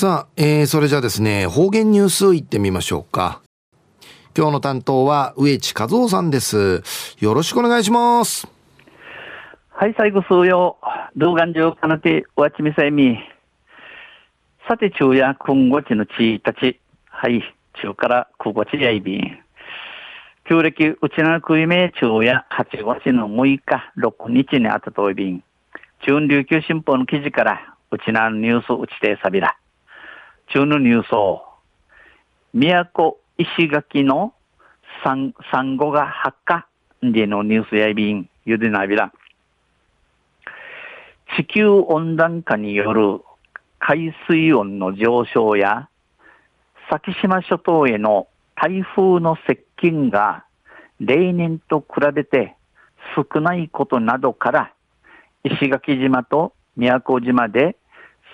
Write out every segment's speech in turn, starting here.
さあ、えー、それじゃあですね、方言ニュースいってみましょうか。今日の担当は植地和夫さんです。よろしくお願いします。はい、最後数曜、動画上かなて、わちみさいみ。さて、昼夜、今後ちのちたち。はい、中から空後ちやいびん。旧暦、うちなくいめ、昼夜、8月の6日、6日にあたといびん。中琉球新報の記事から、うちなニュースうちてさびら。中のニュースを、都石垣の産後が発火でのニュースやいびん、ゆでなびら。地球温暖化による海水温の上昇や、先島諸島への台風の接近が例年と比べて少ないことなどから、石垣島と宮古島で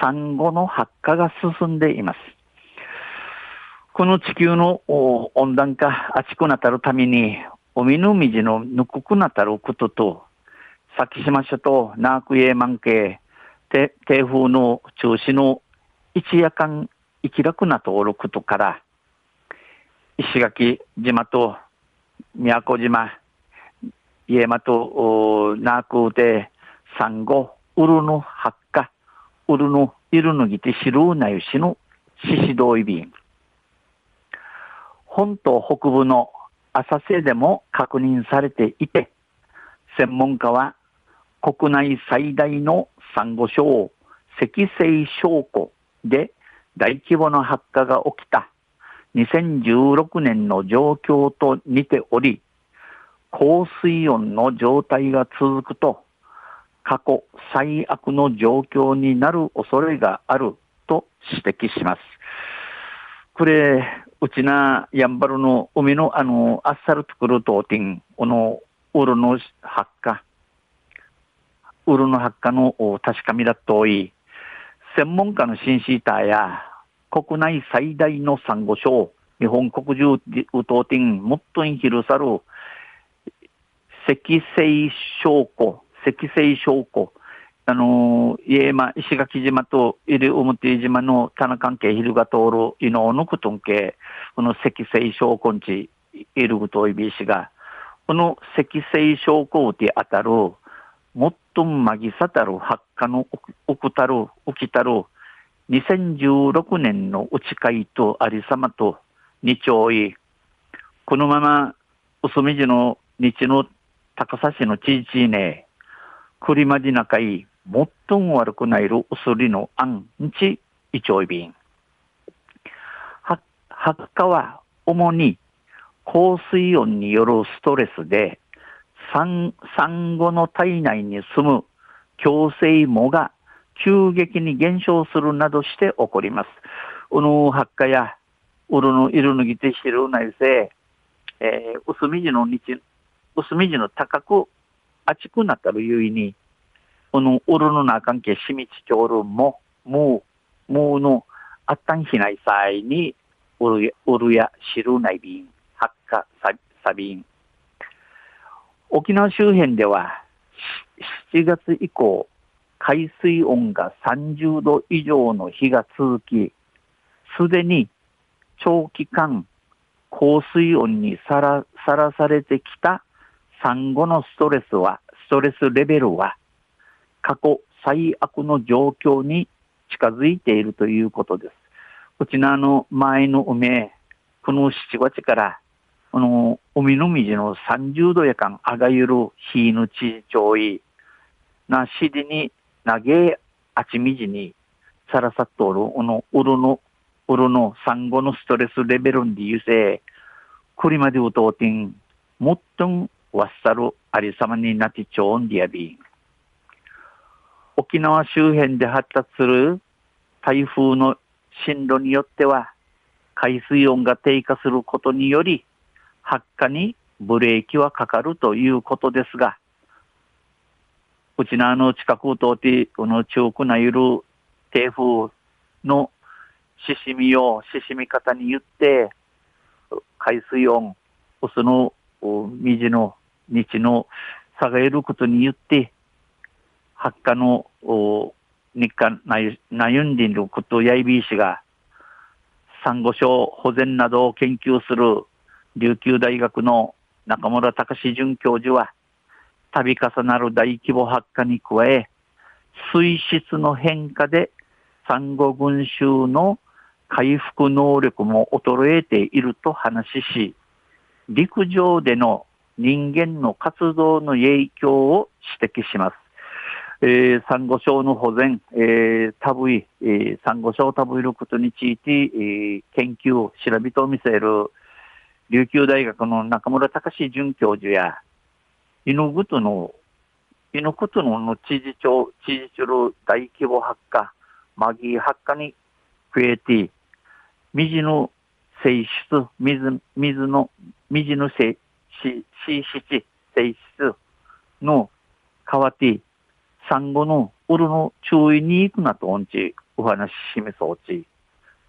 産後の発火が進んでいます。この地球の温暖化、熱くなたるために、海の水のぬくくなたることと、先島諸島、ナークエーマン系、低風の中止の一夜間生きらくな登録とから、石垣島と宮古島、家間とナークで産後、ウルの発火、ウルのいるのぎて知るなゆしの獅子同意便。本島北部の浅瀬でも確認されていて、専門家は国内最大のサンゴ礁、赤星礁湖で大規模な発火が起きた2016年の状況と似ており、高水温の状態が続くと、過去最悪の状況になる恐れがあると指摘します。これ、うちな、やんばるの海のあの、あっさる作るとてん、この、ウルの発火、ウルの発火の確かみだとい、専門家のシンシーターや、国内最大のサンゴ礁、日本国中ウトウティン、もっとん広さる、赤星礁湖、赤星礁湖、あのー、家間、石垣島と入表島の棚関係、ヒルが通る、伊能のくとんけ、この赤星礁湖んち、いるぐといびしが、この赤星礁湖で当たる、もっとまぎさたる発火の起くたる、起きたる、2016年の内海とありさまと二丁い、このまま、薄みじの日の高さ市の地域ね、栗まじなかい、最も悪くないる薄りのあんち、いちょいびん。発火は主に高水温によるストレスで、産産後の体内に住む強制藻が急激に減少するなどして起こります。うぬ発火や、うるのいるぬぎてしるないせ、えー、薄みじの日、薄みじの高く、熱くなったるゆいに、このうるのな関係しみちちょるも、もう、もうの、あったんひないさいに、うるや、うるや、しるないびん、発火さ、さびん。沖縄周辺では、7月以降、海水温が30度以上の日が続き、すでに長期間高水温にさらさらされてきた産後のストレスは、ストレスレベルは過去最悪の状況に近づいているということです。こちらの前の梅、この7月から、この海の水の30度やかんあがゆる日の地上位なしりに投げあちみじにさらさっとおる、このうるの、うるの産後のストレスレベルにゆせ、これまでうとうてん、もっとんわっさるありさまになってちょうんでやびん。沖縄周辺で発達する台風の進路によっては、海水温が低下することにより、発火にブレーキはかかるということですが、うちのあの近くを通って、この中くなゆる低風のししみを、ししみ方に言って、海水温、その水の日の差が得ることによって、発火の日韓悩んでいることやいびいしが、サンゴ礁保全などを研究する琉球大学の中村隆准教授は、度重なる大規模発火に加え、水質の変化でサンゴ群衆の回復能力も衰えていると話し、陸上での人間の活動の影響を指摘します。えー、サンゴ礁の保全、えー、タブイ、えー、サンゴ礁タブイることについて、えー、研究、調べと見せる、琉球大学の中村隆准教授や、犬ぐとの、犬ぐとのの知事長、知事長大規模発火、マギー発火に増えて、水の性質、水、水の、水の性質、性質、性質の変わって、産後のうるの注意に行くなとおんち、お話ししめそうち。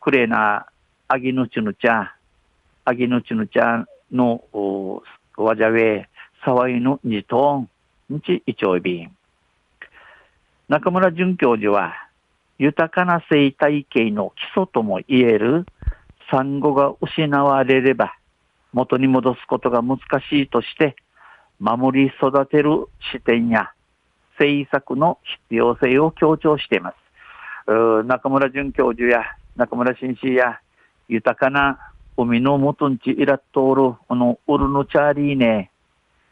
くれな、あぎぬちぬちゃ、あぎぬちぬちゃの、おわじゃべ、さわいのにとん、んちいちょいびん。中村准教授は、豊かな生態系の基礎とも言えるサンゴが失われれば元に戻すことが難しいとして守り育てる視点や政策の必要性を強調しています。中村准教授や中村紳士や豊かな海の元んちいらっとおる、このウルのチャーリーね、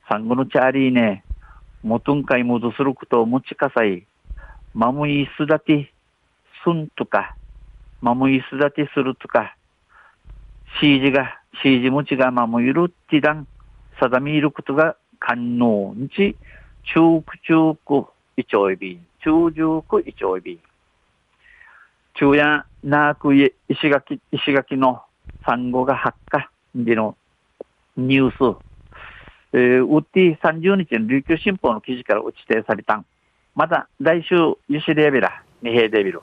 サンゴのチャーリーね、元んかい戻することを持ちかさい、マムイスダティ、すんとか、マムイスダティするとか、シージが、シージ持ちがマムイるってだん、定めることが可能んち、中中区一丁エビ、中中区一丁エビ。中夜、なく石垣、石垣の産後が発火でのニュース、えー、ウッディ30日の琉球新報の記事から打ち定されたん。また来週、ユシレベラ、二平デビル。